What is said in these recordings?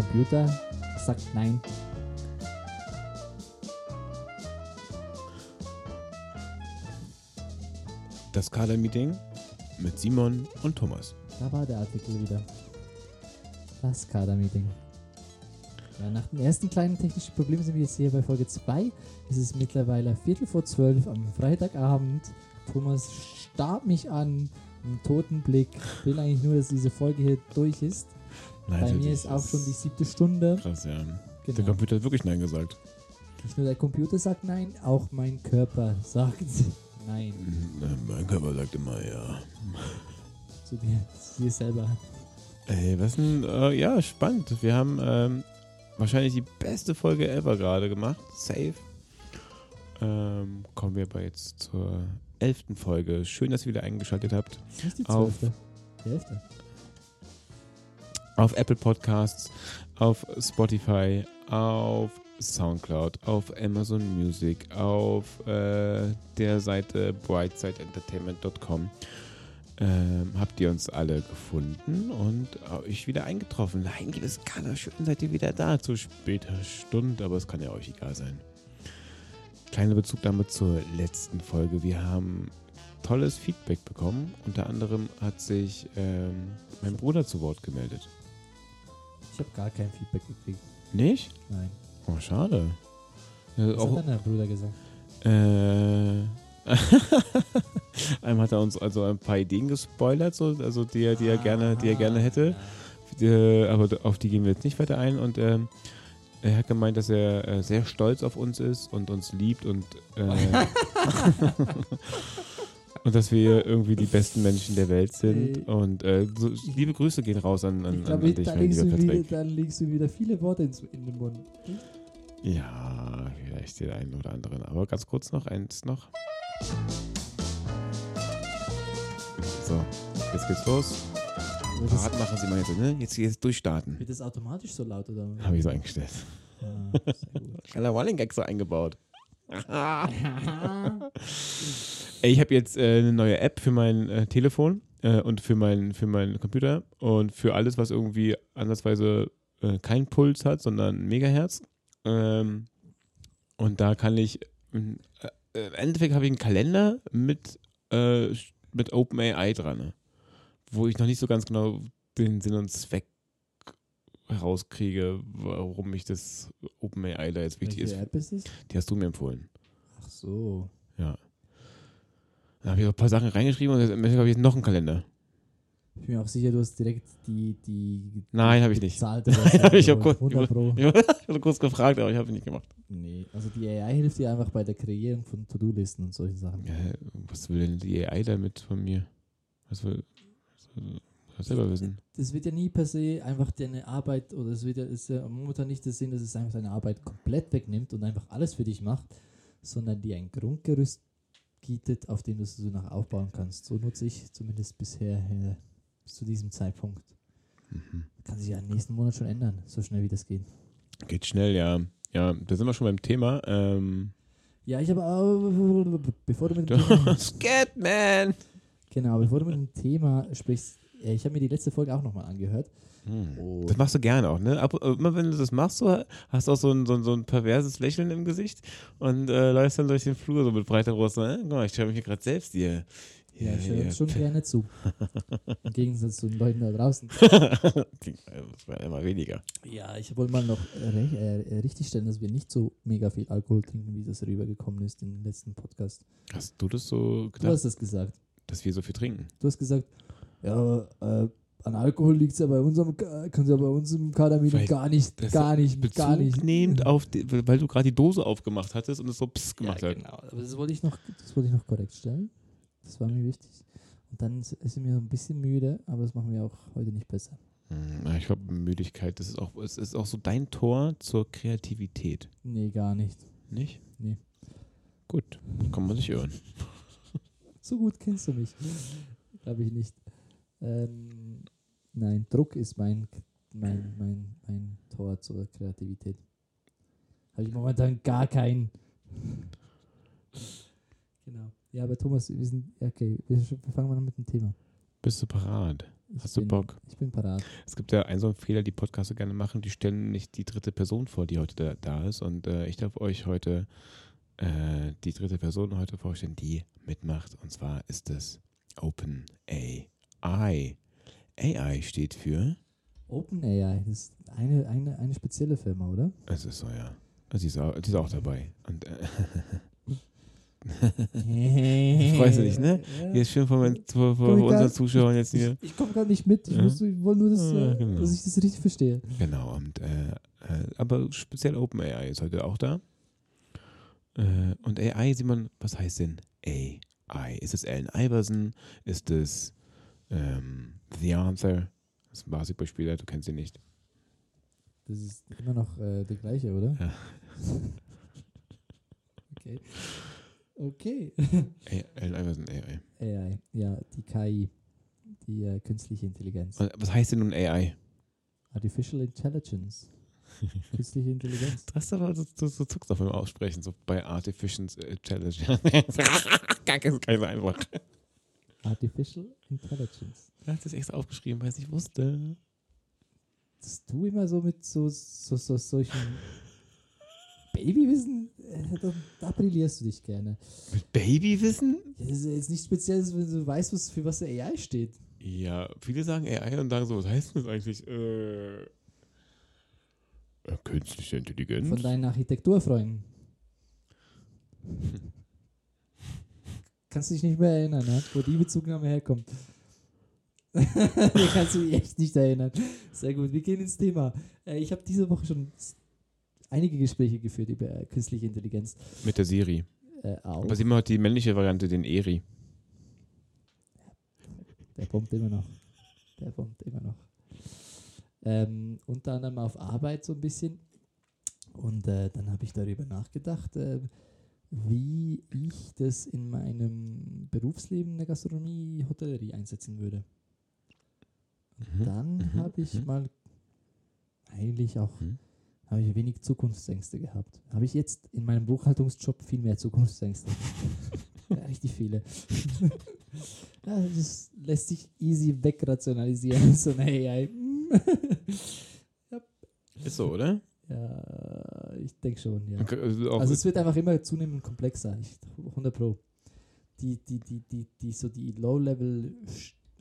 Computer sagt nein. Das Kader-Meeting mit Simon und Thomas. Da war der Artikel wieder. Das Kader-Meeting. Ja, nach dem ersten kleinen technischen Problem sind wir jetzt hier bei Folge 2. Es ist mittlerweile Viertel vor zwölf am Freitagabend. Thomas starrt mich an, einen toten Blick. Will eigentlich nur, dass diese Folge hier durch ist. Nein, bei mir ist auch schon die siebte Stunde. Krass, ja. Der Genau. Computer hat wirklich Nein gesagt. Nicht nur der Computer sagt nein, auch mein Körper sagt nein. Mein Körper sagt immer ja. Zu dir, zu dir selber. Ey, was denn? Äh, ja, spannend. Wir haben ähm, wahrscheinlich die beste Folge ever gerade gemacht. Safe. Ähm, kommen wir aber jetzt zur elften Folge. Schön, dass ihr wieder eingeschaltet habt. Das ist die zwölfte. Die elfte. Auf Apple Podcasts, auf Spotify, auf Soundcloud, auf Amazon Music, auf äh, der Seite brightsideentertainment.com. Ähm, habt ihr uns alle gefunden und euch wieder eingetroffen. Nein, liebes Kader, schön seid ihr wieder da zu später Stunde, aber es kann ja euch egal sein. Kleine Bezugnahme zur letzten Folge. Wir haben tolles Feedback bekommen. Unter anderem hat sich ähm, mein Bruder zu Wort gemeldet. Ich habe gar kein Feedback gekriegt. Nicht? Nein. Oh, schade. Ja, Was auch, hat dein Bruder gesagt? äh, Einmal hat er uns also ein paar Ideen gespoilert, so, also die er, die er gerne, die er gerne hätte. Die, aber auf die gehen wir jetzt nicht weiter ein. Und ähm, er hat gemeint, dass er äh, sehr stolz auf uns ist und uns liebt und äh, und dass wir irgendwie die besten Menschen der Welt sind. Ey. Und äh, so, liebe Grüße gehen raus an, an, Ich an, glaube, an dich, da, mein legst lieber du wieder, Patrick. da legst du wieder viele Worte ins, in den Mund. Ja, vielleicht den einen oder anderen. Aber ganz kurz noch, eins noch. So, jetzt geht's los. Parat machen Sie mal jetzt, ne? Jetzt, jetzt durchstarten. wird das automatisch so laut oder? Habe ich so eingestellt. Ah, sehr gut. Kleiner Running Gag so eingebaut. Ey, ich habe jetzt äh, eine neue App für mein äh, Telefon äh, und für meinen für meinen Computer und für alles, was irgendwie ansatzweise äh, keinen Puls hat, sondern Megahertz. Ähm, und da kann ich ähm, äh, im Endeffekt habe ich einen Kalender mit äh, mit OpenAI dran, ne? wo ich noch nicht so ganz genau den Sinn und Zweck herauskriege, warum mich das OpenAI da jetzt wichtig Welche ist. App ist es? Die hast du mir empfohlen. Ach so. Ja. Da habe ich auch ein paar Sachen reingeschrieben und jetzt habe ich jetzt noch einen Kalender. Ich bin mir auch sicher, du hast direkt die, die Nein, habe ich nicht. Nein, hab ich auch kurz- 100 Pro. Ich habe kurz gefragt, aber ich habe es nicht gemacht. Nee, also die AI hilft dir einfach bei der Kreierung von To-Do-Listen und solchen Sachen. Ja, was will denn die AI damit von mir? Was will. Was soll selber wissen? Das wird ja nie per se einfach deine Arbeit, oder es wird ja, ist ja momentan nicht der Sinn, dass es einfach deine Arbeit komplett wegnimmt und einfach alles für dich macht, sondern dir ein Grundgerüst bietet, auf dem du es so nach aufbauen kannst. So nutze ich zumindest bisher äh, bis zu diesem Zeitpunkt. Mhm. Kann sich ja im nächsten Monat schon ändern, so schnell wie das geht. Geht schnell, ja. Ja, da sind wir schon beim Thema. Ähm, Ja, ich habe auch, bevor du mit dem Thema, Scatman! genau, bevor du mit dem Thema sprichst, ich habe mir die letzte Folge auch nochmal angehört. Hm. Das machst du gerne auch, ne? Ab, immer wenn du das machst, so, hast du auch so ein, so, ein, so ein perverses Lächeln im Gesicht und äh, läufst dann durch den Flur so mit breiter Brust. Äh? Guck mal, ich schaue mich hier gerade selbst hier. ja, ich höre hier. schon gerne zu. Im Gegensatz zu den Leuten da draußen. das war immer weniger. Ja, ich wollte mal noch äh, äh, richtigstellen, dass wir nicht so mega viel Alkohol trinken, wie das rübergekommen ist im letzten Podcast. Hast du das so Du gedacht, hast das gesagt. dass wir so viel trinken? Du hast gesagt, ja, äh, an Alkohol liegt es ja bei unserem, können sie ja bei uns im Kadermeeting gar nicht, gar nicht, Bezug gar nicht. nehmend auf, die, weil du gerade die Dose aufgemacht hattest und es so pss ja, gemacht hat. genau. Aber das wollte ich noch, das wollte ich noch korrekt stellen. Das war mir wichtig. Und dann ist mir so ein bisschen müde, aber das machen wir auch heute nicht besser. Hm, Ich glaube, Müdigkeit, das ist auch, es ist auch so dein Tor zur Kreativität. Nee, gar nicht. Nicht? Nee. Gut, kann man sich irren. So gut kennst du mich. Glaube ich nicht. Ähm, nein, Druck ist mein, mein, mein, mein Tor zur Kreativität. Habe ich momentan gar keinen. Genau. Ja, aber Thomas, wir sind. Okay, wir, fangen mal an mit dem Thema. Bist du parat? Ich Hast du bin, Bock? Ich bin parat. Es gibt ja einen so einen Fehler, die Podcaster gerne machen, die stellen nicht die dritte Person vor, die heute da, da ist. Und äh, ich darf euch heute äh, die dritte Person heute vorstellen, die mitmacht. Und zwar ist es OpenAI. AI steht für, OpenAI, das ist eine, eine, eine spezielle Firma, oder? es ist so, ja. Sie ist auch, sie ist auch dabei. Und äh, Freust du dich, ne? Ja. hier ist schön von, meinen- von, Komm, von ich unseren Zuschauern jetzt hier. Ich, ich komme gar nicht mit. Ich, Ja. wollte nur, dass, Ja, genau. dass ich das richtig verstehe. Genau, und äh, äh, aber speziell OpenAI ist heute auch da. Äh, und AI, Simon, was heißt denn AI? Ist es Allen Iverson? Ist es ähm, The Answer? Das ist ein Basketballspieler, du kennst ihn nicht. Das ist immer noch äh, der gleiche, oder? Ja. okay. Okay. Allen Iverson, AI. AI, ja, die KI, die äh, künstliche Intelligenz. Was heißt denn nun AI? Artificial Intelligence. künstliche Intelligenz. Du, hast aber, du, du, du zuckst auf beim Aussprechen, so bei Artificial Intelligence. Gar kein, kein einfach. Artificial Intelligence. Du hast das extra aufgeschrieben, weil ich es nicht wusste. Dass du immer so mit so, so, so solchen Babywissen, äh, da, da brillierst du dich gerne. Mit Babywissen? Das ist jetzt nicht speziell, wenn du weißt, was, für was AI steht. Ja, viele sagen AI und sagen so, was heißt denn das eigentlich? Äh, äh, künstliche Intelligenz. Von deinen Architekturfreunden. Kannst du dich nicht mehr erinnern, ne? wo die Bezugnahme herkommt. Kannst du dich echt nicht erinnern. Sehr gut, wir gehen ins Thema. Äh, ich habe diese Woche schon einige Gespräche geführt über künstliche Intelligenz. Mit der Siri. Äh, auch. Aber Simon hat die männliche Variante, den Eri. Der bombt immer noch. Der bombt immer noch. Ähm, unter anderem auf Arbeit so ein bisschen. Und äh, dann habe ich darüber nachgedacht, äh, wie ich das in meinem Berufsleben in der Gastronomie, Hotellerie einsetzen würde. Mhm. Dann mhm, habe ich mhm. mal eigentlich auch Mhm. habe ich wenig Zukunftsängste gehabt. Habe ich jetzt in meinem Buchhaltungsjob viel mehr Zukunftsängste. ja, richtig viele. ja, das lässt sich easy wegrationalisieren, so eine AI. Ist so, oder? Ja, ich denke schon, ja. Also Also es wird einfach immer zunehmend komplexer, ich, 100 Pro. Die, die, die, die, die, so die Low-Level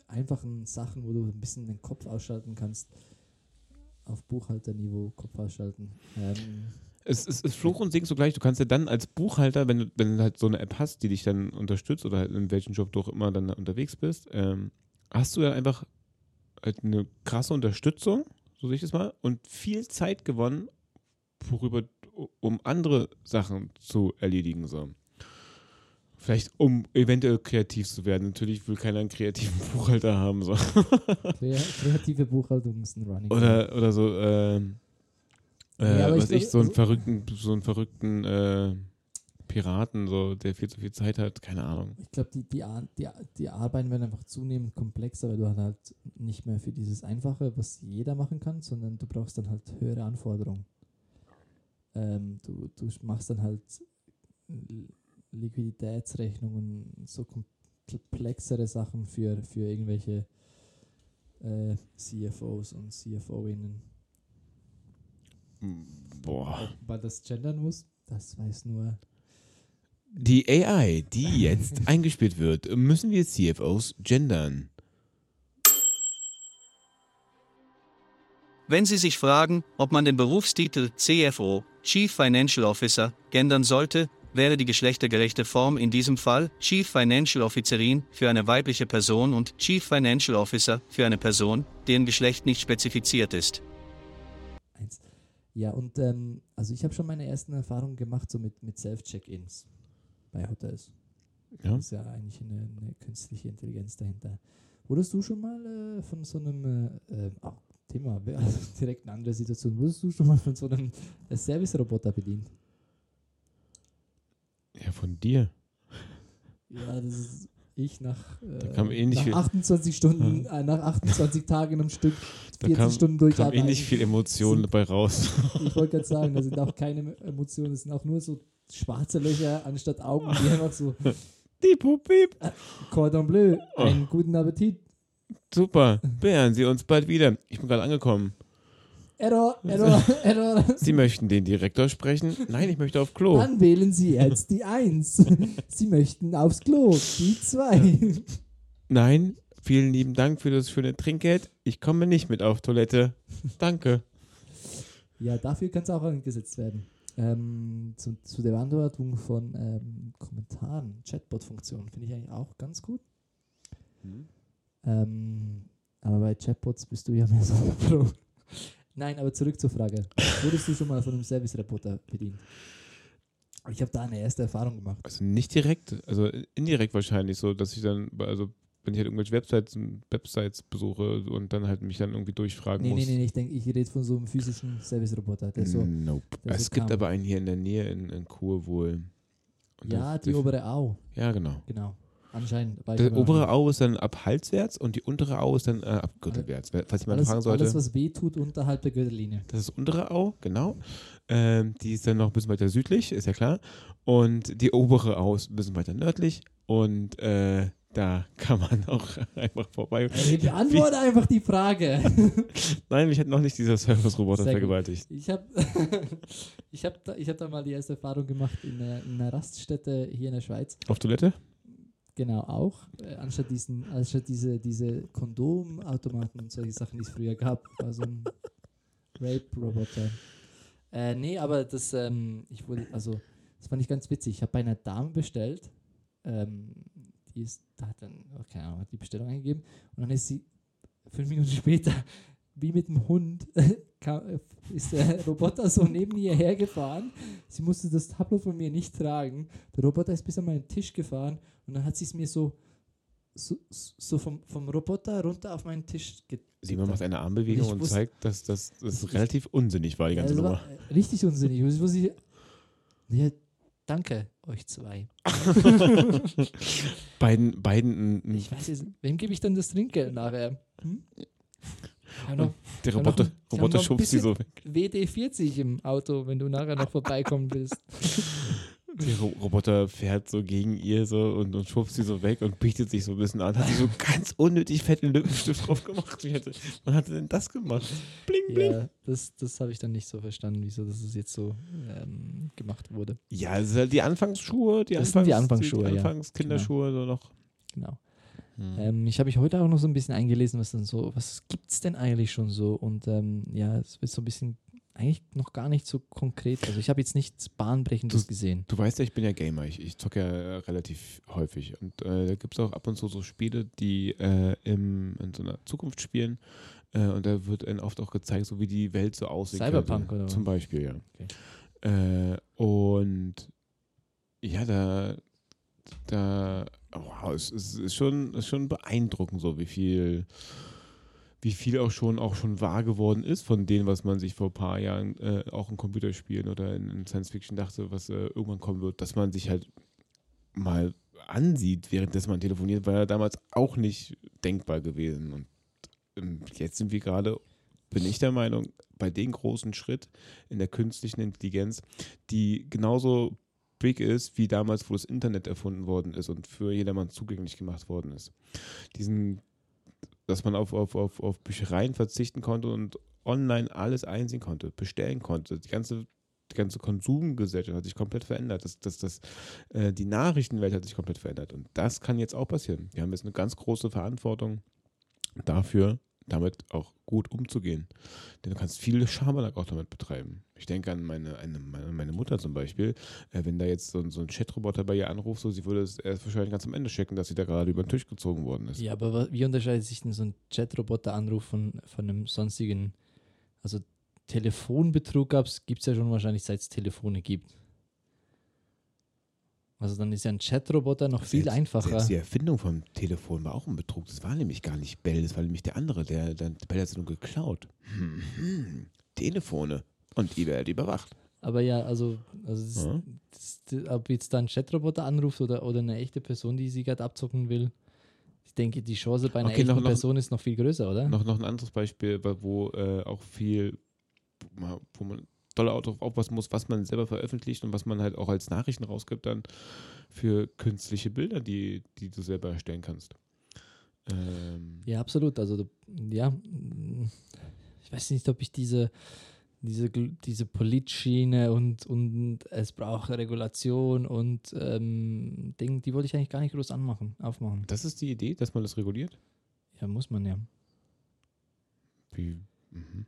einfachen Sachen, wo du ein bisschen den Kopf ausschalten kannst, auf Buchhalterniveau Kopf ausschalten. Ähm, es, es ist Fluch und Segen zugleich. Du kannst ja dann als Buchhalter, wenn du, wenn du halt so eine App hast, die dich dann unterstützt oder halt in welchem Job du auch immer dann unterwegs bist, ähm, hast du ja einfach halt eine krasse Unterstützung, so sehe ich das mal, und viel Zeit gewonnen, worüber, um andere Sachen zu erledigen. So. Vielleicht um eventuell kreativ zu werden. Natürlich will keiner einen kreativen Buchhalter haben. So. krea- kreative Buchhaltung ist ein Running. Oder, oder so, ähm, äh, Ja, ich was ich, glaube, so einen verrückten, so einen verrückten äh, Piraten, so, der viel zu viel Zeit hat, keine Ahnung. Ich glaube, die, die, Ar- die, die Arbeiten werden einfach zunehmend komplexer, weil du halt nicht mehr für dieses Einfache, was jeder machen kann, sondern du brauchst dann halt höhere Anforderungen. Ähm, du, du machst dann halt Liquiditätsrechnungen, so komplexere Sachen für, für irgendwelche äh, CFOs und CFOinnen. Boah. Ob man das gendern muss, das weiß nur Die AI, die jetzt eingespielt wird, müssen wir CFOs gendern. Wenn Sie sich fragen, ob man den Berufstitel CFO, Chief Financial Officer, gendern sollte, wäre die geschlechtergerechte Form in diesem Fall Chief Financial Officerin für eine weibliche Person und Chief Financial Officer für eine Person, deren Geschlecht nicht spezifiziert ist. Ja, und ähm, also ich habe schon meine ersten Erfahrungen gemacht, so mit, mit Self-Check-Ins bei Hotels. Ja? Das ist ja eigentlich eine, eine künstliche Intelligenz dahinter. Wurdest du schon mal äh, von so einem, äh, äh, auch Thema, also direkt eine andere Situation, wurdest du schon mal von so einem äh, Service-Roboter bedient? Ja, von dir. Ja, das ist ich nach, äh, eh nach viel- 28 Stunden, äh, nach 28 Tagen am Stück, Da 40 kam, Stunden kam eh nicht viel Emotionen dabei raus. Ich wollte gerade sagen, da sind auch keine Emotionen, es sind auch nur so schwarze Löcher anstatt Augen, die einfach so Piep, piep. Cordon Bleu, Oh. einen guten Appetit. Super. Beehren Sie uns bald wieder. Ich bin gerade angekommen. Error, Error, Error. Sie möchten den Direktor sprechen? Nein, ich möchte auf Klo. Dann wählen Sie jetzt die 1. Sie möchten aufs Klo, die 2. Nein, vielen lieben Dank für das schöne Trinkgeld. Ich komme nicht mit auf Toilette. Danke. Ja, dafür kann es auch eingesetzt werden. Ähm, zu, zu der Beantwortung von ähm, Kommentaren, Chatbot-Funktion, finde ich eigentlich auch ganz gut. Ähm, aber bei Chatbots bist du ja mehr so ein Pro. Nein, aber zurück zur Frage. Wurdest du schon mal von einem Service-Reporter bedient? Ich habe da eine erste Erfahrung gemacht. Also nicht direkt, also indirekt wahrscheinlich so, dass ich dann, also wenn ich halt irgendwelche Websites, Websites besuche und dann halt mich dann irgendwie durchfragen Nee, muss. nee, nee, ich denke, ich rede von so einem physischen Service-Roboter, so, nope. der so Es gibt kam. aber einen hier in der Nähe in, in Kur wohl. Und ja, die obere Au, Ja, genau. genau. Anscheinend. ich noch obere. Au ist dann ab halswärts und die untere Au ist dann äh, ab Gürtelwärts. Falls jemand alles, fragen sollte. alles, was weh tut, unterhalb der Gürtellinie. Das ist untere Au, genau. Ähm, die ist dann noch ein bisschen weiter südlich, ist ja klar. Und die obere Au ist ein bisschen weiter nördlich. Und äh, da kann man auch einfach vorbei. Ey, beantworte einfach die Frage. Nein, mich hat noch nicht dieser Service-Roboter vergewaltigt. Ich habe ich hab da, ich hab da mal die erste Erfahrung gemacht in einer, in einer Raststätte hier in der Schweiz. Auf Toilette? Genau, auch. Äh, anstatt, diesen, anstatt diese, diese Kondomautomaten und solche Sachen, die es früher gab, war so ein Rape-Roboter. Äh, nee, aber das, ähm, ich wurde, also, das fand ich ganz witzig. Ich habe bei einer Dame bestellt, ähm, die ist, da hat dann, oh, keine Ahnung, hat die Bestellung eingegeben und dann ist sie fünf Minuten später, wie mit dem Hund, kam, äh, ist der Roboter so neben ihr hergefahren. Sie musste das Tableau von mir nicht tragen. Der Roboter ist bis an meinen Tisch gefahren und dann hat sie es mir so, so, so vom, vom Roboter runter auf meinen Tisch getan. Simon macht eine Armbewegung Ich und wusste- zeigt, dass das, Ich- relativ unsinnig war, die ganze Also, Nummer. äh, richtig unsinnig. Wo sie, ja, danke, euch zwei. beiden, beiden, mm, Ich weiß jetzt, wem gebe ich denn das Trinkgeld nachher? Hm? Noch der Roboter, noch- Roboter schubst sie so weg. WD-40 im Auto, wenn du nachher noch vorbeikommen willst. Der Ro Roboter fährt so gegen ihr so und, und schubst sie so weg und bietet sich so ein bisschen an. Hat sie so ganz unnötig fetten Lippenstift drauf gemacht. Wie hätte, wann hat er denn das gemacht? Bling, bling. Ja, das, das habe ich dann nicht so verstanden, wieso das jetzt so ähm, gemacht wurde. Ja, es ist halt die Anfangsschuhe, die, Das sind die Anfangs- Anfangsschuhe, die ja. Anfangskinderschuhe so noch. Genau. Hm. Ähm, ich habe mich heute auch noch so ein bisschen eingelesen, was dann so, was gibt es denn eigentlich schon so? Und ähm, ja, es wird so ein bisschen, eigentlich noch gar nicht so konkret. Also ich habe jetzt nichts Bahnbrechendes Du- gesehen. Du weißt ja, ich bin ja Gamer. Ich, ich zocke ja äh, relativ häufig. Und äh, da gibt es auch ab und zu so Spiele, die äh, im, in so einer Zukunft spielen. Äh, und da wird dann oft auch gezeigt, so wie die Welt so aussieht. Cyberpunk oder was? Zum Beispiel, ja. Okay. Äh, und ja, da, da wow, es, ist schon, ist schon beeindruckend, so wie viel, wie viel auch schon auch schon wahr geworden ist von dem, was man sich vor ein paar Jahren äh, auch in Computerspielen oder in, in Science Fiction dachte, was äh, irgendwann kommen wird, dass man sich halt mal ansieht, währenddessen man telefoniert, war ja damals auch nicht denkbar gewesen. Und ähm, jetzt sind wir gerade, bin ich der Meinung, bei dem großen Schritt in der künstlichen Intelligenz, die genauso big ist, wie damals, wo das Internet erfunden worden ist und für jedermann zugänglich gemacht worden ist. Diesen, dass man auf, auf, auf, auf Büchereien verzichten konnte und online alles einsehen konnte, bestellen konnte. Die ganze, die ganze Konsumgesellschaft hat sich komplett verändert. Das, das, das, äh, die Nachrichtenwelt hat sich komplett verändert. Und das kann jetzt auch passieren. Wir haben jetzt eine ganz große Verantwortung dafür, damit auch gut umzugehen. Denn du kannst viel Schabernack auch damit betreiben. Ich denke an meine, eine, meine, Mutter zum Beispiel. Äh, wenn da jetzt so, ein- so ein Chatroboter bei ihr anruft, so, sie würde es erst wahrscheinlich ganz am Ende checken, dass sie da gerade über den Tisch gezogen worden ist. Ja, aber wa- wie unterscheidet sich denn so ein Chat-Roboter-Anruf von, von einem sonstigen, also Telefonbetrug gibt es ja schon wahrscheinlich, seit es Telefone gibt. Also dann ist ja ein Chat-Roboter noch viel Selbst- einfacher. Selbst die Erfindung vom Telefon war auch ein Betrug. Das war nämlich gar nicht Bell, das war nämlich der andere. Der, der Bell hat es nur geklaut. Hm, hm. Telefone. Und die werden überwacht. Aber ja, also, also das, Ja. das, ob jetzt da ein Chatroboter anruft oder, oder eine echte Person, die sie gerade abzocken will, ich denke, die Chance bei einer Okay, echten noch- Person ist noch viel größer, oder? Noch, noch ein anderes Beispiel, wo äh, auch viel, wo man doll auch darauf aufpassen muss, was man selber veröffentlicht und was man halt auch als Nachrichten rausgibt dann für künstliche Bilder, die, die du selber erstellen kannst. Ähm, Ja, absolut. Also, ja, ich weiß nicht, ob ich diese, diese, diese Politschiene und, und es braucht Regulation und ähm, Ding, die wollte ich eigentlich gar nicht groß anmachen, aufmachen. Das ist die Idee, dass man das reguliert? Ja, muss man ja. Wie? Mhm.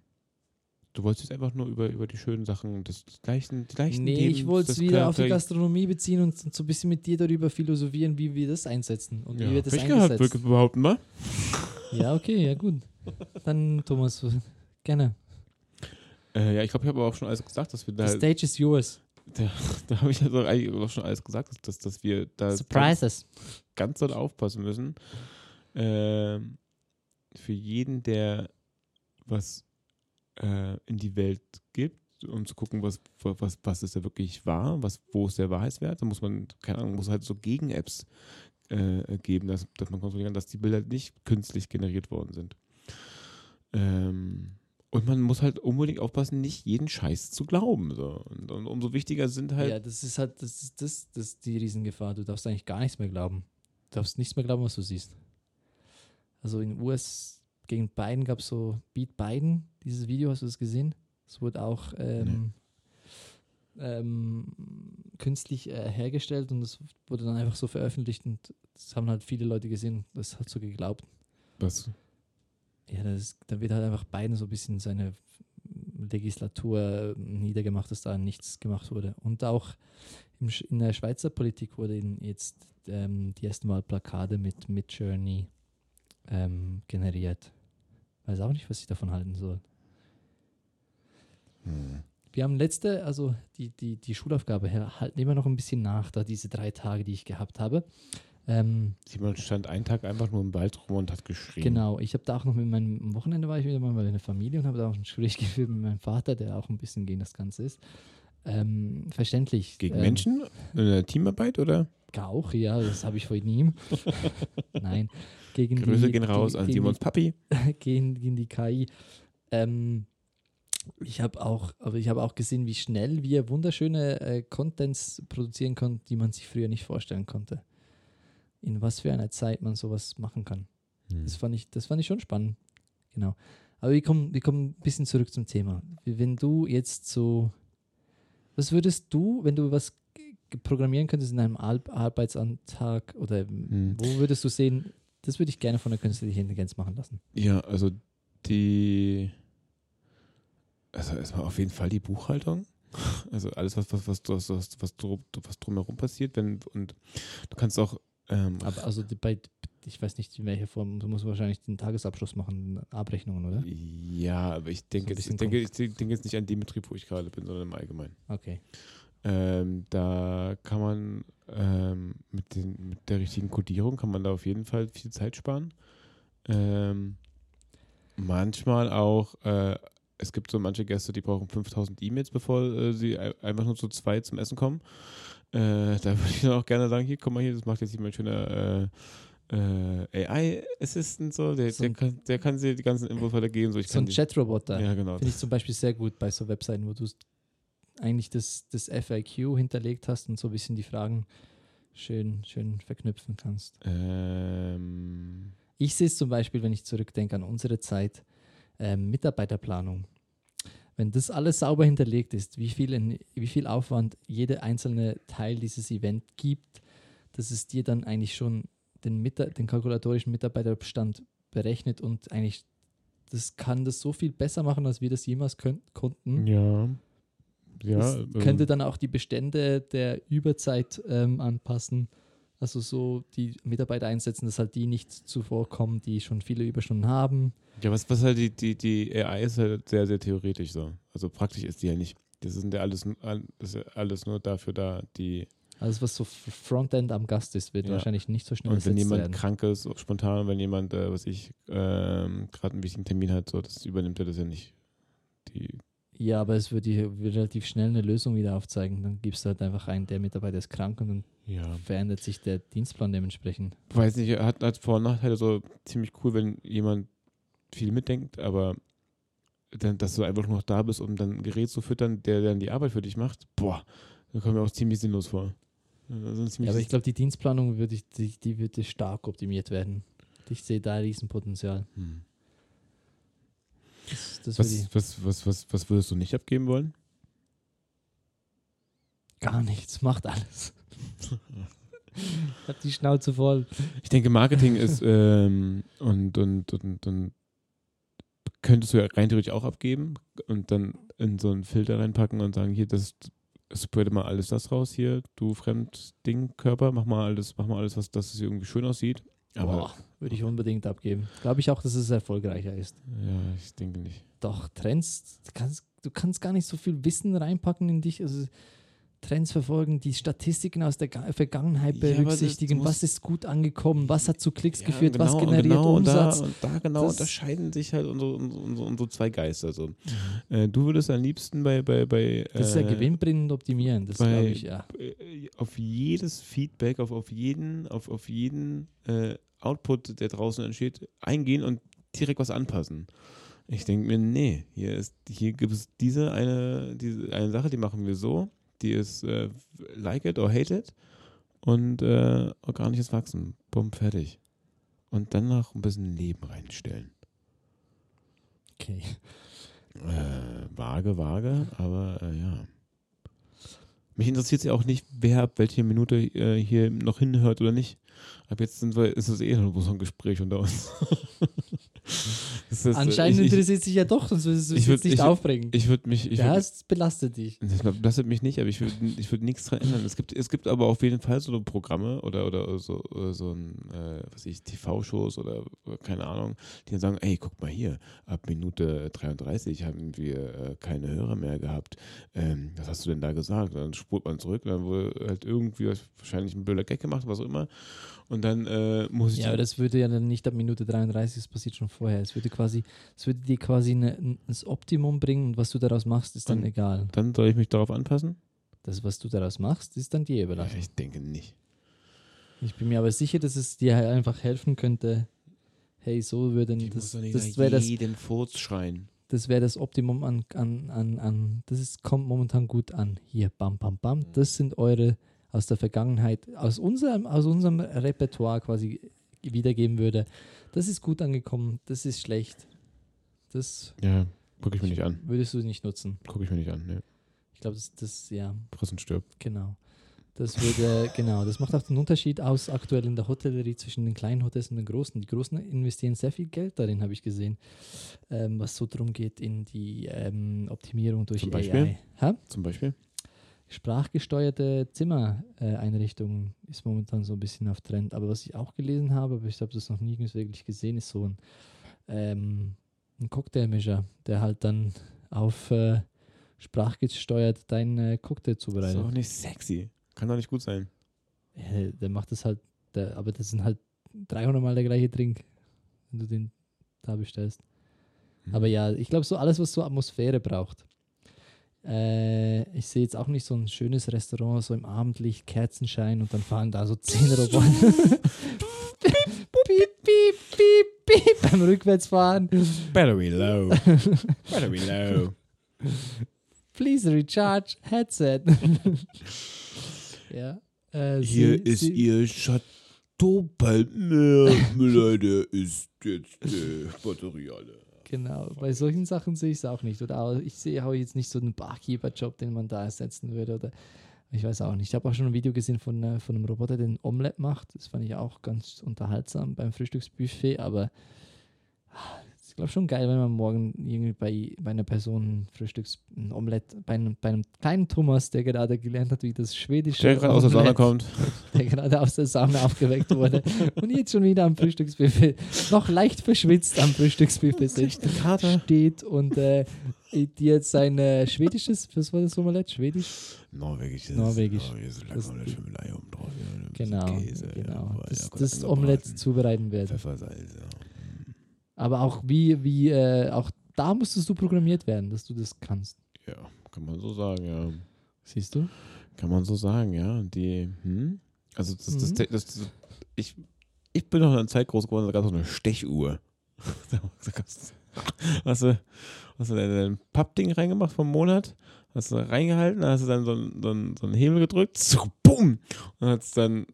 Du wolltest jetzt einfach nur über, über die schönen Sachen des gleichen, die gleichen Nee, Themen ich wollte es wieder auf die Gastronomie beziehen und, so ein bisschen mit dir darüber philosophieren, wie wir das einsetzen und Ja, wie wir das ich gehabt, eingesetzt. würde ich behaupten, mal. Ja, okay, ja gut. Dann, Thomas, gerne. Äh, ja, ich glaube, ich habe aber auch schon alles gesagt, dass wir da, The stage is yours. da habe ich also eigentlich auch schon alles gesagt, dass, dass, wir da ganz, Surprises. ganz doll aufpassen müssen. Ähm, für jeden, der was äh, in die Welt gibt, um zu gucken, was, was, was ist da wirklich wahr, was, wo ist der Wahrheitswert, da muss man, keine Ahnung, muss halt so Gegen-Apps äh, geben, dass, dass man kontrollieren kann, dass die Bilder nicht künstlich generiert worden sind. Ähm, und man muss halt unbedingt aufpassen, nicht jeden Scheiß zu glauben. So. Und, und umso wichtiger sind halt Ja, das ist halt, das ist das, das die Riesengefahr. Du darfst eigentlich gar nichts mehr glauben. Du darfst nichts mehr glauben, was du siehst. Also in US gegen Biden gab es so Beat Biden, dieses Video, hast du das gesehen? Es wurde auch ähm, ähm, künstlich äh, hergestellt und es wurde dann einfach so veröffentlicht und das haben halt viele Leute gesehen und das hat so geglaubt. was. Ja, das da wird halt einfach Biden so ein bisschen seine Legislatur niedergemacht, dass da nichts gemacht wurde. Und auch in der Schweizer Politik wurden jetzt ähm, die ersten Mal Plakate mit Midjourney ähm, generiert. Weiß auch nicht, was ich davon halten soll. Hm. Wir haben letzte, also die, die, die Schulaufgabe her- halten immer noch ein bisschen nach, da diese drei Tage, die ich gehabt habe. Ähm, Simon stand einen Tag einfach nur im Wald rum und hat geschrien. Genau, ich habe da auch noch mit meinem am Wochenende war ich wieder mal bei einer Familie und habe da auch ein Gespräch geführt mit meinem Vater, der auch ein bisschen gegen das Ganze ist. Ähm, verständlich. Gegen ähm, Menschen? In der Teamarbeit oder? Auch, ja, das habe ich von ihm. Nein, gegen Grüße die, gehen raus gegen, an Simons Papi. Gegen, gegen die KI. Ähm, ich habe auch, aber ich habe auch gesehen, wie schnell wir wunderschöne äh, Contents produzieren konnten, die man sich früher nicht vorstellen konnte. In was für einer Zeit man sowas machen kann. Hm. Das fand ich, das fand ich schon spannend. Genau. Aber wir kommen, wir kommen ein bisschen zurück zum Thema. Wenn du jetzt so, was würdest du, wenn du was programmieren könntest in einem Ar Arbeitsantrag oder Hm. wo würdest du sehen, das würde ich gerne von der künstlichen Intelligenz machen lassen. Ja, also die. Also erstmal auf jeden Fall die Buchhaltung. Also alles, was, was, was, was, was, was, drum, was drumherum passiert, wenn, und du kannst auch ähm, Aber also bei, ich weiß nicht, in welcher Form, du musst wahrscheinlich den Tagesabschluss machen, Abrechnungen, oder? ja, aber ich denke, jetzt, bisschen ich denke, ich denke jetzt nicht an den Betrieb, wo ich gerade bin, sondern im Allgemeinen. Okay. Ähm, da kann man ähm, mit, den, mit der richtigen Codierung kann man da auf jeden Fall viel Zeit sparen. Ähm, manchmal auch, äh, es gibt so manche Gäste, die brauchen 5000 E-Mails, bevor äh, sie ei- einfach nur zu zweit zum Essen kommen. Äh, da würde ich dann auch gerne sagen, hier, komm mal hier, das macht jetzt jemand schöner äh, äh, AI-Assistant, so, der, So der, kann, der kann dir die ganzen Infos weitergeben. So, ich So ein Chat-Roboter. Ja, genau. Finde ich zum Beispiel sehr gut bei so Webseiten, wo du eigentlich das, das FAQ hinterlegt hast und so ein bisschen die Fragen schön, schön verknüpfen kannst. Ähm, Ich sehe es zum Beispiel, wenn ich zurückdenke an unsere Zeit, ähm, Mitarbeiterplanung. Wenn das alles sauber hinterlegt ist, wie viel, in, wie viel Aufwand jeder einzelne Teil dieses Event gibt, dass es dir dann eigentlich schon den, Mita den kalkulatorischen Mitarbeiterbestand berechnet und eigentlich das kann das so viel besser machen, als wir das jemals konnten. ja. Ja, Das ähm, könnte dann auch die Bestände der Überzeit ähm, anpassen. Also so die Mitarbeiter einsetzen, dass halt die nicht zuvorkommen, die schon viele Überstunden haben. Ja, was, was halt die, die, die AI ist halt sehr, sehr theoretisch so. Also praktisch ist die ja nicht. Das sind ja alles, ist ja alles nur dafür da, die. Alles, was so Frontend am Gast ist, wird Ja. wahrscheinlich nicht so schnell Und wenn jemand werden. krank ist, spontan, wenn jemand, äh, was ich, ähm, gerade einen wichtigen Termin hat, so, das übernimmt er das ja nicht. Die, Ja, aber es wird dir relativ schnell eine Lösung wieder aufzeigen. Dann gibst du halt einfach ein, der Mitarbeiter ist krank und dann ja. verändert sich der Dienstplan dementsprechend. Weiß nicht, hat, hat Vor- und Nachteile so ziemlich cool, wenn jemand viel mitdenkt, aber dann, dass du einfach nur noch da bist, um dann ein Gerät zu füttern, der dann die Arbeit für dich macht, boah, da kommt mir auch ziemlich sinnlos vor. Also ziemlich Ja, aber ich glaube, die Dienstplanung würde ich, die, die würde stark optimiert werden. Ich sehe da Riesenpotenzial. Hm. Das, das ich Was, was, was, was, was würdest du nicht abgeben wollen? gar nichts, macht alles. Hat die Schnauze voll. Ich denke, Marketing ist ähm, und, und, und, und könntest du ja rein theoretisch auch abgeben und dann in so einen Filter reinpacken und sagen, hier, das spread mal alles das raus hier, du Fremdding, Körper, mach mal alles, mach mal alles, was dass es irgendwie schön aussieht. Aber würde ich unbedingt abgeben. Glaube ich auch, dass es erfolgreicher ist. ja, ich denke nicht. Doch, Trends, du kannst, du kannst gar nicht so viel Wissen reinpacken in dich. Also Trends verfolgen, die Statistiken aus der Ga Vergangenheit Ja, berücksichtigen, muss- was ist gut angekommen, was hat zu Klicks Ja, geführt, genau, was generiert genau, Umsatz. Und da, und da genau Das- unterscheiden sich halt unsere, unsere, unsere, zwei Geister. So. Äh, du würdest am liebsten bei, bei, bei Das ist ja äh, gewinnbringend optimieren, das glaube ich, ja. äh, auf jedes Feedback, auf, auf jeden, auf, auf jeden äh, Output, der draußen entsteht, eingehen und direkt was anpassen. Ich denke mir, nee, hier, ist, hier gibt es diese eine, diese eine Sache, die machen wir so, die ist äh, like it or hate it und äh, organisches Wachsen, bumm, fertig. Und dann noch ein bisschen Leben reinstellen. Okay. Äh, vage, vage, aber äh, ja. Mich interessiert ja auch nicht, wer ab welche Minute äh, hier noch hinhört oder nicht. Ab jetzt sind wir, ist es eh nur so ein Gespräch unter uns. Ist, äh, Anscheinend ich, interessiert sich ja doch, sonst würdest du es würd- nicht ich- aufbringen. ich würde mich, ich ja, es belastet dich. das belastet mich nicht, aber ich würde ich würd nichts dran ändern. Es gibt, es gibt aber auf jeden Fall so Programme oder, oder so, oder so ein, äh, was ich, TV-Shows oder oder keine Ahnung, die dann sagen, ey, guck mal hier, ab Minute 33 haben wir äh, keine Hörer mehr gehabt. Ähm, was hast du denn da gesagt? Und dann spurt man zurück, dann wurde halt irgendwie wahrscheinlich ein blöder Gag gemacht, was auch immer. Und dann äh, muss ich Ja, aber das würde ja dann nicht ab Minute 33, das passiert schon vorher. Es würde quasi, es würde dir quasi eine, ein- das Optimum bringen und was du daraus machst, ist dann Und- egal. dann soll ich mich darauf anpassen? Das, was du daraus machst, ist dann dir überlassen. Ich denke nicht. Ich bin mir aber sicher, dass es dir halt einfach helfen könnte. Hey, so würden Ich das, das wäre das, jeden Furz schreien. das wäre das Optimum an, an, an, an das ist, kommt momentan gut an. Hier, bam, bam, bam. Das sind eure aus der Vergangenheit, aus unserem, aus unserem Repertoire quasi wiedergeben würde. Das ist gut angekommen, das ist schlecht. Das Ja, gucke ich mir nicht an. würdest du nicht nutzen. Gucke ich mir nicht an. Ne? Ich glaube, das, das, ja, Friss und stirb. genau. Das würde, genau, das macht auch den Unterschied aus aktuell in der Hotellerie zwischen den kleinen Hotels und den großen. Die großen investieren sehr viel Geld darin, habe ich gesehen, ähm, was so darum geht in die ähm, Optimierung durch Zum Beispiel? AI. Hä? Zum Beispiel. Sprachgesteuerte Zimmereinrichtungen ist momentan so ein bisschen auf Trend. Aber was ich auch gelesen habe, aber ich habe das noch nie wirklich gesehen, ist so ein, ähm, ein Cocktailmischer, der halt dann auf äh, sprachgesteuert deinen äh, Cocktail Das ist zubereitet. auch nicht sexy. Kann doch nicht gut sein. Ja, der macht das halt, der, aber das sind halt 300 Mal der gleiche Drink, wenn du den da bestellst. Hm. Aber ja, ich glaube, so alles, was so Atmosphäre braucht. Äh, ich sehe jetzt auch nicht so ein schönes Restaurant, so im Abendlicht, Kerzenschein und dann fahren da so zehn Roboter. piep, piep, piep, piep, beim Rückwärtsfahren. Battery low. Battery low. Please recharge headset. ja. Äh, Hier sie- ist sie- Ihr Chateau Palmer. Müller, der ist jetzt äh, Batterie alle. Genau, bei solchen Sachen sehe ich es auch nicht. Oder ich sehe auch jetzt nicht so einen Barkeeper-Job, den man da ersetzen würde. Oder ich weiß auch nicht. Ich habe auch schon ein Video gesehen von, äh, von einem Roboter, der ein Omelette macht. Das fand ich auch ganz unterhaltsam beim Frühstücksbuffet. Aber ah, glaube schon geil, wenn man morgen irgendwie bei, bei einer Person ein Frühstücks ein Omelette, bei einem, bei einem kleinen Thomas, der gerade gelernt hat, wie das schwedische Der gerade aus der Sauna kommt. der gerade aus der Sauna aufgeweckt wurde und jetzt schon wieder am Frühstücksbuffet, noch leicht verschwitzt am Frühstücksbuffet sitzt, steht und äh, jetzt sein äh, schwedisches, was war das Omelette? Schwedisch? Norwegisch. Norwegisch. Norwegisch. ist Das- lecker und Schimmelei oben drauf. ja, ein bisschen Genau, Käse, genau. jawohl, das ja, das angebraten. Omelette zubereiten wird. Pfeffersalz, ja. Aber auch wie, wie, äh, auch da musstest du programmiert werden, dass du das kannst. Ja, kann man so sagen, ja. Siehst du? Kann man so sagen, ja. Die, hm? Also das, das, Mhm. das, das, ich, ich bin noch in einer Zeit groß geworden, da gab es so eine Stechuhr. hast du, hast du dein, dein Pappding reingemacht vom Monat, hast du reingehalten, hast du dann so einen, so einen, so einen Hebel gedrückt, so, bumm! Und hat es dann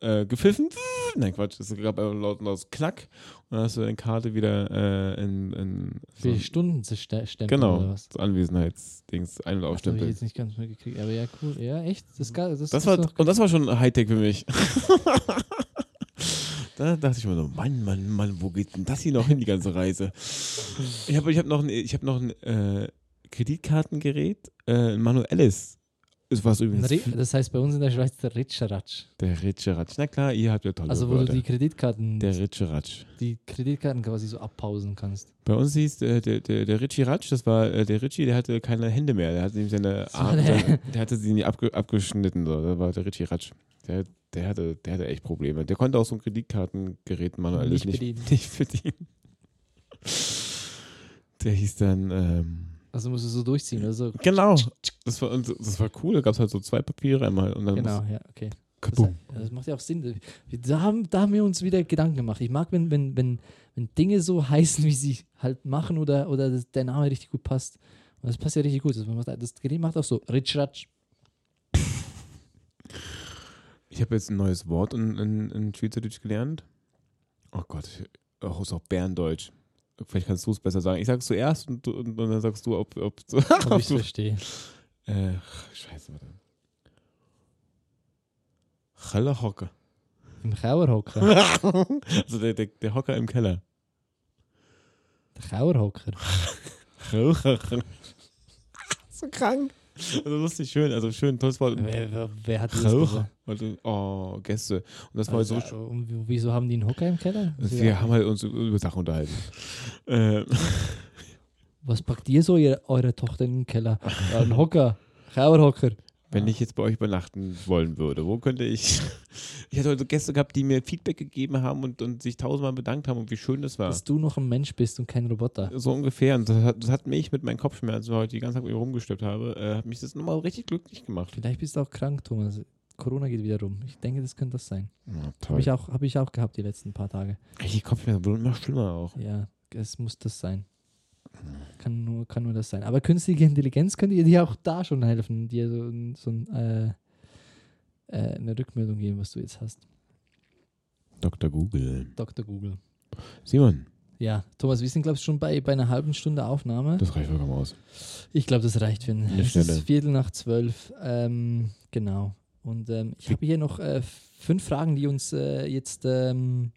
äh, gepfiffen. Nein, Quatsch, es gab ein laut, lautes Knack und dann hast du deine Karte wieder äh, in, in Für so, Stunden zu ste- stempeln genau, oder was? so Anwesenheitsdings ein- und Das habe ich aufstempeln. jetzt nicht ganz mitgekriegt, aber ja, cool. Ja, echt? Das, das, Das ist war, und das war schon Hightech für mich. da dachte ich mir so, Mann, Mann, Mann, wo geht denn das hier noch hin, die ganze Reise? Ich habe ich hab noch ein, ich hab noch ein äh, Kreditkartengerät, äh, ein manuelles. Es war so ein übrigens Ri- das heißt bei uns in der Schweiz der Ritscheratsch. der Ritscheratsch. Na klar, ihr habt ja tolle Also wo du Wörter. die Kreditkarten, der Ritscheratsch. die Kreditkarten quasi so abpausen kannst. Bei uns hieß äh, der, der, der Ritchie Ratsch, das war äh, der Ritchie, der hatte keine Hände mehr. Der hatte nämlich seine Das Arme, der- seine, der hatte sie nie abge, abgeschnitten. So. Das war der Ritchie Ratsch. Der, der, hatte, der hatte echt Probleme. Der konnte auch so ein Kreditkartengerät manuelles Nicht nicht, bedienen. nicht bedienen. Der hieß dann, ähm, Also musst du so durchziehen oder so. genau, das war, und das war cool. Da gab es halt so zwei Papiere einmal und dann Genau, ja, okay. Das, das macht ja auch Sinn. Da haben, da haben wir uns wieder Gedanken gemacht. Ich mag, wenn, wenn, wenn, wenn Dinge so heißen, wie sie halt machen oder, oder das, der Name richtig gut passt. Und das passt ja richtig gut. Das, macht, das Gerät macht auch so Ritschratsch. Ich habe jetzt ein neues Wort in, in, in Schweizerdeutsch gelernt. Oh Gott, auch ist auch Berndeutsch. Vielleicht kannst du es besser sagen. Ich sag's zuerst und, und, und dann sagst du, ob, ob, Ob ob ich du. verstehe. Äh, scheiße, warte. Keller Hocker. Im Kauerhocker. also der, der, der Hocker im Keller. Der Kauerhocker. so krank. Also lustig, schön, also schön, tolles Wort. Wer, wer, wer hat das gesagt? Also, oh, Gäste. Und das war halt so. Also, und wieso haben die einen Hocker im Keller? Wir haben halt uns über Sachen unterhalten. Ähm, Was packt ihr so, ihr, eure Tochter in den Keller? Ja, ein Hocker. Kauerhocker. Wenn ich jetzt bei euch übernachten wollen würde, wo könnte ich. Ich hatte heute Gäste gehabt, die mir Feedback gegeben haben und, und sich tausendmal bedankt haben und wie schön das war. Dass du noch ein Mensch bist und kein Roboter. so ungefähr. Und das hat, das hat mich mit meinen Kopfschmerzen, die ich heute die ganze Zeit rumgesteppt habe, äh, hat mich das nochmal richtig glücklich gemacht. Vielleicht bist du auch krank, Thomas. Corona geht wieder rum. Ich denke, das könnte das sein. Ja, Habe ich, auch- hab ich auch gehabt die letzten paar Tage. Richtig Kopfschmerzen, wurde immer schlimmer auch. Ja, es muss das sein. Kann nur, kann nur das sein. Aber künstliche Intelligenz könnte dir auch da schon helfen, dir so, so ein, äh, äh, eine Rückmeldung geben, was du jetzt hast. Dr. Google. Dr. Google. Simon, Ja, Thomas, wir sind, glaube ich, schon bei, bei einer halben Stunde Aufnahme. das reicht vollkommen aus. Ich glaube, das reicht für ein Viertel nach zwölf. Ähm, genau. Und ähm, ich habe hier noch äh, fünf Fragen, die uns äh, jetzt ähm,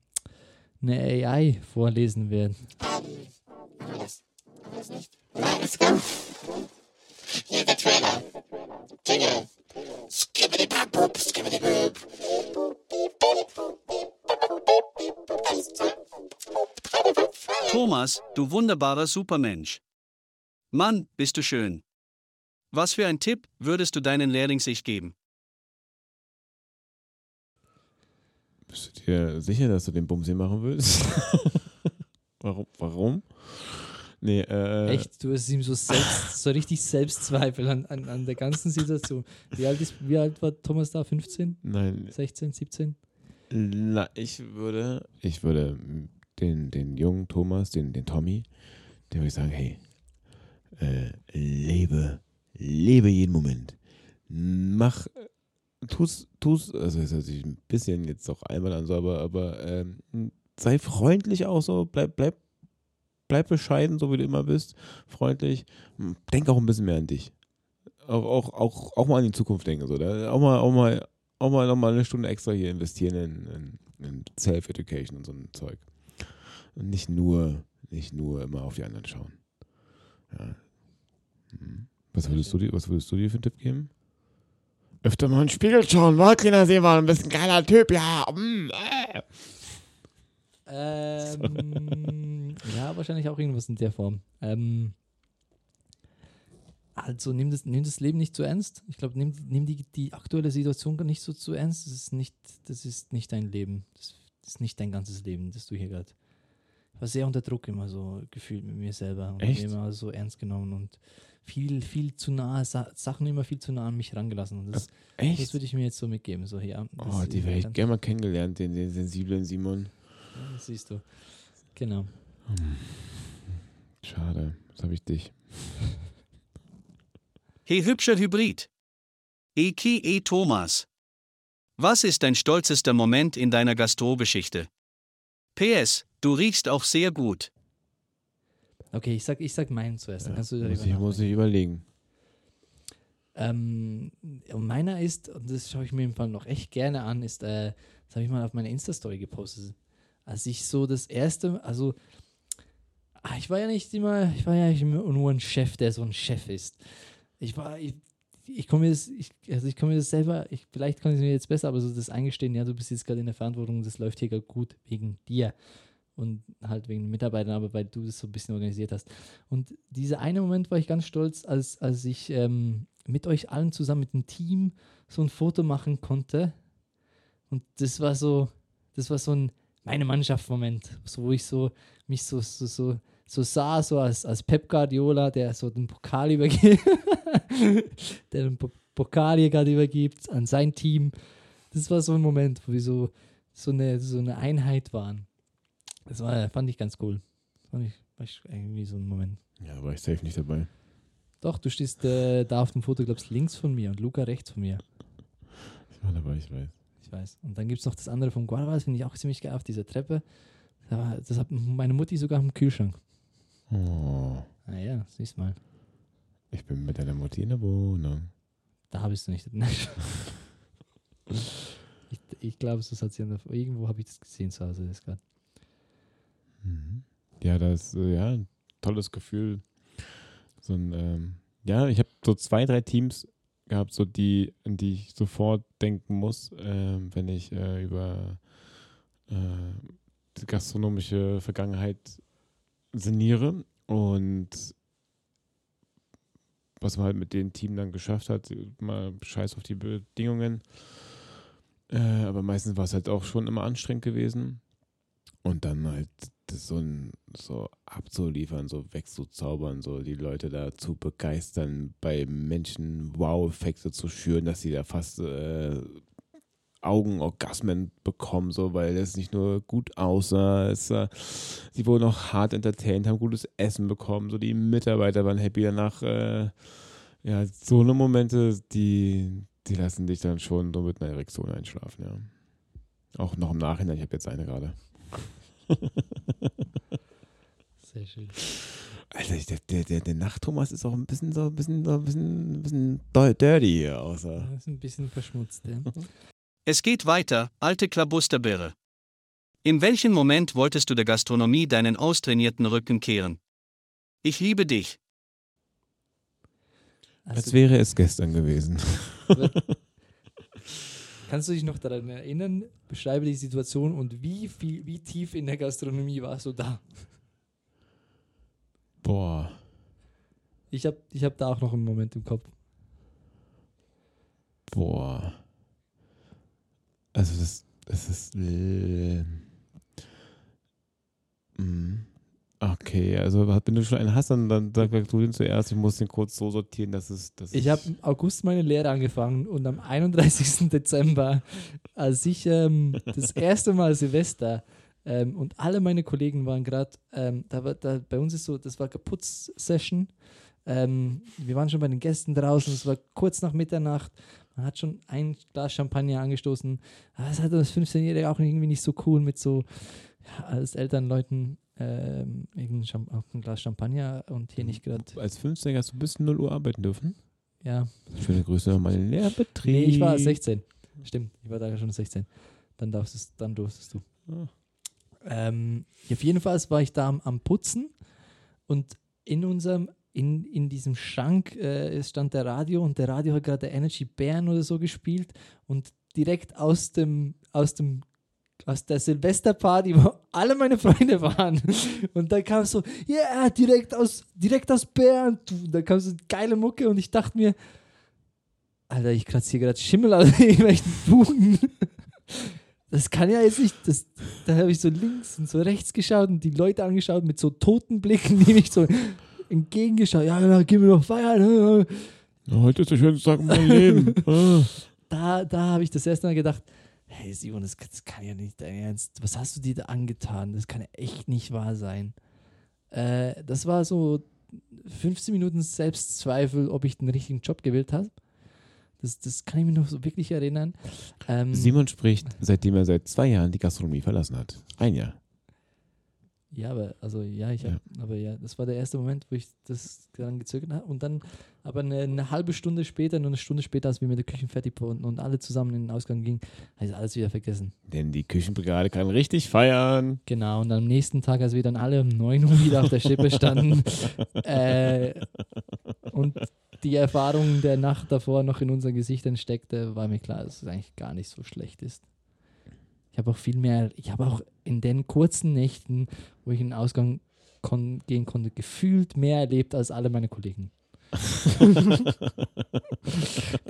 eine AI vorlesen wird. Thomas, du wunderbarer Supermensch. Mann, bist du schön. Was für ein Tipp würdest du deinen Lehrlingsicht geben? Bist du dir sicher, dass du den Bums hier machen willst? warum? Warum? Nee, äh. Echt, du hast ihm so selbst, so richtig Selbstzweifel an, an, an der ganzen Situation. Wie alt, ist, wie alt war Thomas da? 15? Nein, 16, 17? Na, ich würde, ich würde den, den jungen Thomas, den, den Tommy, der würde ich sagen, hey, äh, lebe, lebe jeden Moment. Mach, tu's, tu's, also es hört sich ein bisschen jetzt auch einmal an, so, aber, aber ähm, sei freundlich auch so, bleib, bleib, bleib bescheiden, so wie du immer bist, freundlich. Denk auch ein bisschen mehr an dich. Auch, auch, auch, auch mal an die Zukunft denken, so, da, auch mal, auch mal, auch mal noch mal eine Stunde extra hier investieren in, in, in Self-Education und so ein Zeug. Und nicht nur, nicht nur immer auf die anderen schauen. Ja. Hm. Was würdest, du dir, was würdest du dir für einen Tipp geben? Öfter mal in den Spiegel schauen, Kleiner sehen war ein bisschen geiler Typ, ja. Mm, äh. Ähm, ja, wahrscheinlich auch irgendwas in der Form. Ähm, also nimm das, nimm das Leben nicht zu ernst. Ich glaube, nimm, nimm die, die aktuelle Situation gar nicht so zu ernst. Das ist nicht, das ist nicht dein Leben. Das, das ist nicht dein ganzes Leben, das du hier gerade. Ich war sehr unter Druck immer so gefühlt mit mir selber und Echt? mir immer so ernst genommen und viel, viel zu nahe, Sa Sachen immer viel zu nah an mich rangelassen. Und das, das Echt? würde ich mir jetzt so mitgeben. So, ja, das Oh, die wäre ich gerne mal kennengelernt, den, den sensiblen Simon. Ja, das siehst du. Genau. Schade, jetzt habe ich dich. Hey hübscher Hybrid. Eki e Thomas. Was ist dein stolzester Moment in deiner Gastrogeschichte? PS, du riechst auch sehr gut. Okay, ich sag, ich sag meinen zuerst. Dann Ja, kannst du muss, darüber ich, muss ich überlegen. Ähm, und meiner ist, und das schaue ich mir im Fall noch echt gerne an, ist, äh, das habe ich mal auf meine Insta-Story gepostet. Als ich so das erste, also ah, ich war ja nicht immer, ich war ja nicht immer nur ein Chef, der so ein Chef ist. Ich war, ich, ich komme mir das, ich, also ich komme mir das selber, ich, vielleicht kann ich es mir jetzt besser, aber so das eingestehen, ja, du bist jetzt gerade in der Verantwortung, das läuft hier gut wegen dir und halt wegen den Mitarbeitern, aber weil du das so ein bisschen organisiert hast. Und dieser eine Moment war ich ganz stolz, als, als ich ähm, mit euch allen zusammen, mit dem Team, so ein Foto machen konnte. Und das war so, das war so ein meine Mannschaft-Moment, so, wo ich so mich so, so, so, so sah, so als, als Pep Guardiola, der so den Pokal übergibt, der den Po- Pokal hier gerade übergibt an sein Team. Das war so ein Moment, wo wir so, so, eine, so eine Einheit waren. Das war, fand ich ganz cool. Fand ich, war ich irgendwie so ein Moment. Ja, war ich safe nicht dabei. Doch, du stehst äh, da auf dem Foto, glaubst links von mir und Luca rechts von mir. Ich war dabei, ich weiß. Ich weiß. Und dann gibt es noch das andere vom Guarda, das finde ich auch ziemlich geil auf dieser Treppe. Das hat meine Mutti sogar im Kühlschrank. Oh, Naja, siehst mal. ich bin mit deiner Mutti in der Wohnung. Da bist du nicht. ich ich glaube, das hat sie an der, irgendwo habe ich das gesehen zu Hause. Grad. Mhm. Ja, das ist äh, ja ein tolles Gefühl. So ein, ähm, ja, ich habe so zwei, drei Teams gehabt, so die, an die ich sofort denken muss, ähm, wenn ich äh, über äh, die gastronomische Vergangenheit sinniere und was man halt mit dem Team dann geschafft hat, mal scheiß auf die Bedingungen. Äh, aber meistens war es halt auch schon immer anstrengend gewesen. Und dann halt so, ein, so abzuliefern, so wegzuzaubern, so die Leute da zu begeistern, bei Menschen Wow-Effekte zu schüren, dass sie da fast äh, Augenorgasmen bekommen, so, weil es nicht nur gut aussah, es, äh, sie wurden auch hart entertained, haben gutes Essen bekommen, so die Mitarbeiter waren happy danach. Äh, ja, so eine Momente, die, die lassen dich dann schon so mit einer Erektion einschlafen, ja. Auch noch im Nachhinein, ich habe jetzt eine gerade. Sehr schön. Alter, ich- der, der, der, der Nacht-Thomas ist auch ein bisschen so ein bisschen, so ein bisschen, ein bisschen dirty hier, außer. Das ist ein bisschen verschmutzt. Ja. Es geht weiter, alte Klabusterbirre. In welchem Moment wolltest du der Gastronomie deinen austrainierten Rücken kehren? Ich liebe dich. Als Also, wäre es gestern gewesen. Kannst du dich noch daran erinnern? Beschreibe die Situation und wie, viel, wie tief in der Gastronomie warst du da? Boah. Ich habe ich hab da auch noch einen Moment im Kopf. Boah. Also das, das ist. Äh, mm. Okay, also wenn du schon einen hast, dann, dann sag du den zuerst. Ich muss den kurz so sortieren, dass es. Dass Ich habe im August meine Lehre angefangen und am 31. Dezember, als ich ähm, das erste Mal Silvester ähm, und alle meine Kollegen waren gerade, ähm, da war, da, bei uns ist so, das war Kaputt-Session. Ähm, wir waren schon bei den Gästen draußen, es war kurz nach Mitternacht. Man hat schon ein Glas Champagner angestoßen. Aber das hat das 15-Jährige auch irgendwie nicht so cool mit so, ja, als Elternleuten ähm, ein Glas Champagner und hier nicht gerade, Als 15 hast du bis 0 Uhr arbeiten dürfen. ja, Schöne Grüße an meinen Lehrbetrieb. Nee, ich war 16. Stimmt, ich war da schon 16. Dann darfst dann durftest du. Ah. Ähm, auf jeden Fall war ich da am, am Putzen und in unserem, in, in diesem Schrank äh, stand der Radio und der Radio hat gerade der Energy Bären oder so gespielt und direkt aus dem, aus dem aus der Silvesterparty, wo alle meine Freunde waren. Und da kam so, ja, yeah, direkt aus, direkt aus Bern. Da kam so geile Mucke und ich dachte mir, Alter, ich kratze hier gerade Schimmel aus irgendwelchen Fugen. Das kann ja jetzt nicht. Das, da habe ich so links und so rechts geschaut und die Leute angeschaut mit so toten Blicken, die mich so entgegengeschaut. Ja, ja, gehen wir noch feiern. Heute ist der schönste Tag in meinem Leben. Ah. Da, da habe ich das erste Mal gedacht, hey Simon, das, das kann ja nicht dein Ernst. Was hast du dir da angetan? Das kann ja echt nicht wahr sein. Äh, das war so 15 Minuten Selbstzweifel, ob ich den richtigen Job gewählt habe. Das, das kann ich mir noch so wirklich erinnern. Ähm, Simon spricht, seitdem er seit zwei Jahren die Gastronomie verlassen hat. Ein Jahr. Ja, aber also ja, ich hab, aber ja, das war der erste Moment, wo ich das dann gezögert habe. Und dann, aber eine, eine halbe Stunde später, nur eine Stunde später, als wir mit der Küche fertig wurden und alle zusammen in den Ausgang gingen, habe ich alles wieder vergessen. Denn die Küchenbrigade kann richtig feiern. Genau, und am nächsten Tag, als wir dann alle um 9 Uhr wieder auf der Schippe standen äh, und die Erfahrung der Nacht davor noch in unseren Gesichtern steckte, war mir klar, dass es eigentlich gar nicht so schlecht ist. Ich habe auch viel mehr, ich habe auch in den kurzen Nächten, wo ich in den Ausgang kon gehen konnte, gefühlt mehr erlebt als alle meine Kollegen.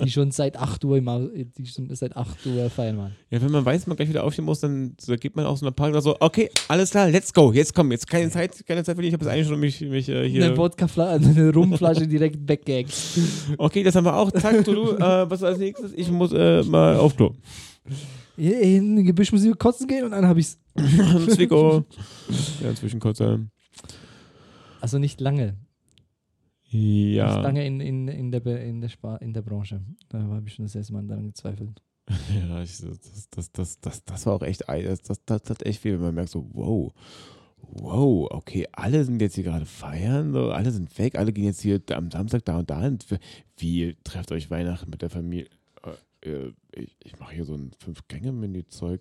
die schon seit 8 Uhr im Au die schon seit 8 Uhr feiern waren. Ja, wenn man weiß, man gleich wieder aufstehen muss, dann so, geht man aus so einer Park so, okay, alles klar, let's go, jetzt komm, jetzt keine Zeit, keine Zeit für dich, ich habe jetzt eigentlich schon mich, mich äh, hier. Eine Wodkaflasche, eine Rumflasche direkt weggehackt. Okay, das haben wir auch. Zack, du, du äh, was als nächstes? Ich muss äh, mal auf Klo. In den Gebüsch muss ich kotzen gehen und dann habe ich es. Zwickau. Ja, Zwischenkotzer. Also nicht lange. Ja. Nicht lange in, in, in, der, in, der, Spar in der Branche. Da habe ich schon das erste Mal daran gezweifelt. Ja, ich, das, das, das, das, das war auch echt, das, das, das hat echt viel, wenn man merkt so, wow, wow, okay, alle sind jetzt hier gerade feiern, so, alle sind weg, alle gehen jetzt hier am Samstag da und da hin. Wie trefft euch Weihnachten mit der Familie? Äh, ich ich mache hier so ein Fünf-Gänge-Menü-Zeug.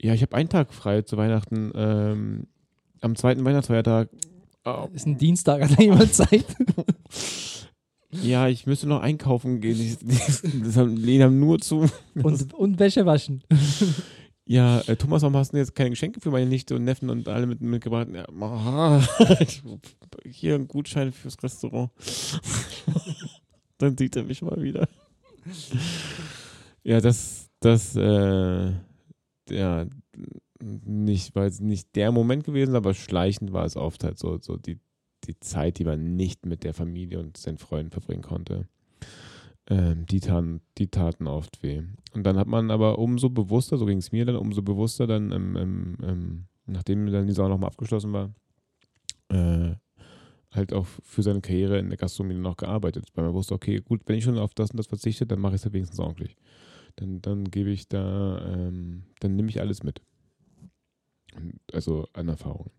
Ja, ich habe einen Tag frei zu Weihnachten, ähm, am zweiten Weihnachtsfeiertag. Oh, Ist ein Dienstag, hat da jemand Zeit? ja, ich müsste noch einkaufen gehen. Ich, das haben, Lena haben nur zu. Und, und Wäsche waschen. Ja, äh, Thomas, warum hast du jetzt keine Geschenke für meine Nichte und Neffen und alle mit, mitgebracht? Ja, aha, hier ein Gutschein fürs Restaurant. Dann sieht er mich mal wieder. Ja, das, das, äh, ja, nicht, war jetzt nicht der Moment gewesen, aber schleichend war es oft halt so, so die, die Zeit, die man nicht mit der Familie und seinen Freunden verbringen konnte. Ähm, die, taten, die taten oft weh. Und dann hat man aber umso bewusster, so ging es mir dann, umso bewusster dann, ähm, ähm, nachdem dann die Saison nochmal abgeschlossen war, äh, halt auch für seine Karriere in der Gastronomie noch gearbeitet, weil man wusste, okay, gut, wenn ich schon auf das und das verzichte, dann mache ich es halt wenigstens ordentlich. Dann, dann gebe ich da, ähm, dann nehme ich alles mit. Also an Erfahrung.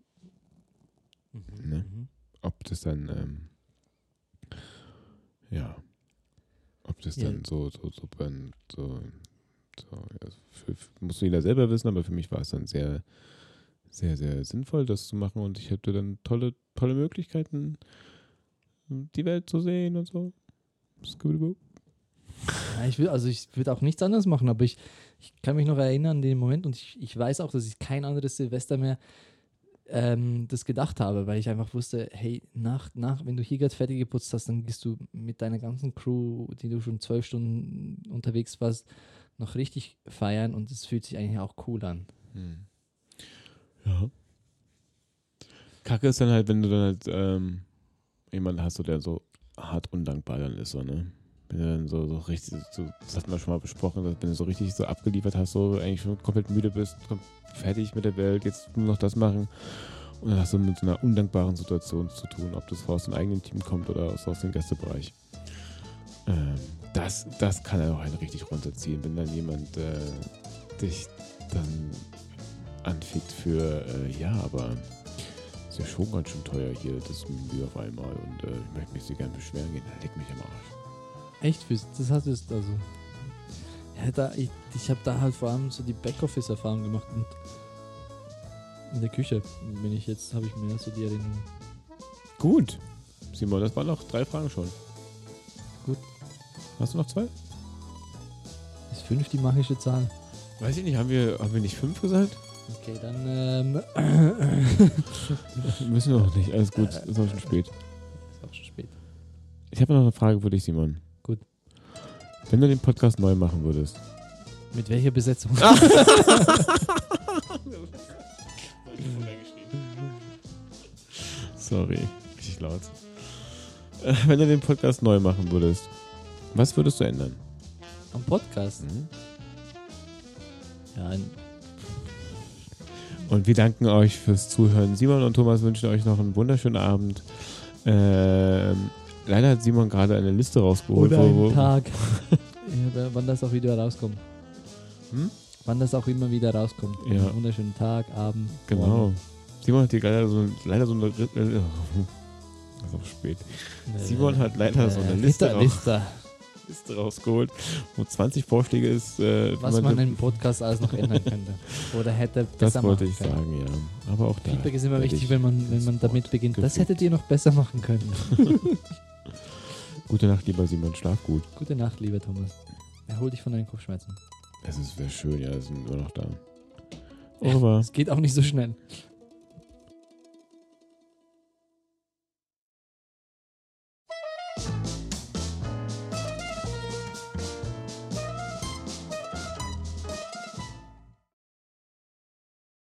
Ne? Ob das dann, ähm, ja, ob das Ja. dann so, so, so, beim- so, so ja, für, für, muss jeder selber wissen, aber für mich war es dann sehr, sehr, sehr sinnvoll, das zu machen und ich hatte dann tolle, tolle Möglichkeiten, die Welt zu sehen und so. Scooby-Doo. Ja, ich will, also ich würde auch nichts anderes machen, aber ich, ich kann mich noch erinnern an den Moment und ich, ich weiß auch, dass ich kein anderes Silvester mehr ähm, das gedacht habe, weil ich einfach wusste, hey, nach, nach, wenn du hier gerade fertig geputzt hast, dann gehst du mit deiner ganzen Crew, die du schon zwölf Stunden unterwegs warst, noch richtig feiern und es fühlt sich eigentlich auch cool an. Hm. Ja. Kacke ist dann halt, wenn du dann halt ähm, jemanden hast, der so hart undankbar dann ist, so, ne? Wenn du dann so, so richtig, so, das hatten wir schon mal besprochen, dass wenn du so richtig so abgeliefert hast, so eigentlich schon komplett müde bist, fertig mit der Welt, jetzt nur noch das machen. Und dann hast du mit so einer undankbaren Situation zu tun, ob das aus dem eigenen Team kommt oder aus, dem Gästebereich. Ähm, das, das kann er auch einen richtig runterziehen, wenn dann jemand äh, dich dann anfickt für, äh, ja, aber ist ja schon ganz schön teuer hier, das Menü auf einmal und äh, ich möchte mich so gern beschweren gehen, leg mich am Arsch. Echt? Fürs- Das hat es also. Ja, da, ich ich habe da halt vor allem so die Backoffice-Erfahrung gemacht und in der Küche bin ich jetzt, habe ich mehr so die Erinnerung. Gut. Simon, das waren noch drei Fragen schon. Gut. Hast du noch zwei? Ist fünf die magische Zahl? Weiß ich nicht, haben wir, haben wir nicht fünf gesagt? Okay, dann ähm, Müssen wir noch nicht, alles gut, ist auch schon spät. ist auch schon spät. Ich habe noch eine Frage für dich, Simon. Gut. Wenn du den Podcast neu machen würdest, Mit welcher Besetzung? sorry, richtig laut. Äh, Wenn du den Podcast neu machen würdest, was würdest du ändern? Am Podcast? Mhm. Ja, ein, Und wir danken euch fürs Zuhören. Simon und Thomas wünschen euch noch einen wunderschönen Abend. Ähm, leider hat Simon gerade eine Liste rausgeholt. Oder einen wo, Tag. ja, wann das auch wieder rauskommt. Hm? Wann das auch immer wieder rauskommt. Ja. Einen wunderschönen Tag, Abend. Genau. Morgen. Simon hat hier leider so, leider so eine. Äh, Das ist auch spät. Simon hat leider so eine Äh, Liste, Liste, Liste. Liste rausgeholt, wo 20 Vorschläge ist. Äh, Was man im Podcast alles noch ändern könnte. Oder hätte Das besser wollte machen ich können. sagen, ja. Aber auch da. Feedback ist immer wichtig, ich wenn man, wenn man damit beginnt. Das gefügt. hättet ihr noch besser machen können. Gute Nacht, lieber Simon. Schlaf gut. Gute Nacht, lieber Thomas. Erhol dich von deinen Kopfschmerzen. Es ist wäre schön, ja, wir sind nur noch da. Revoir. Es geht auch nicht so schnell.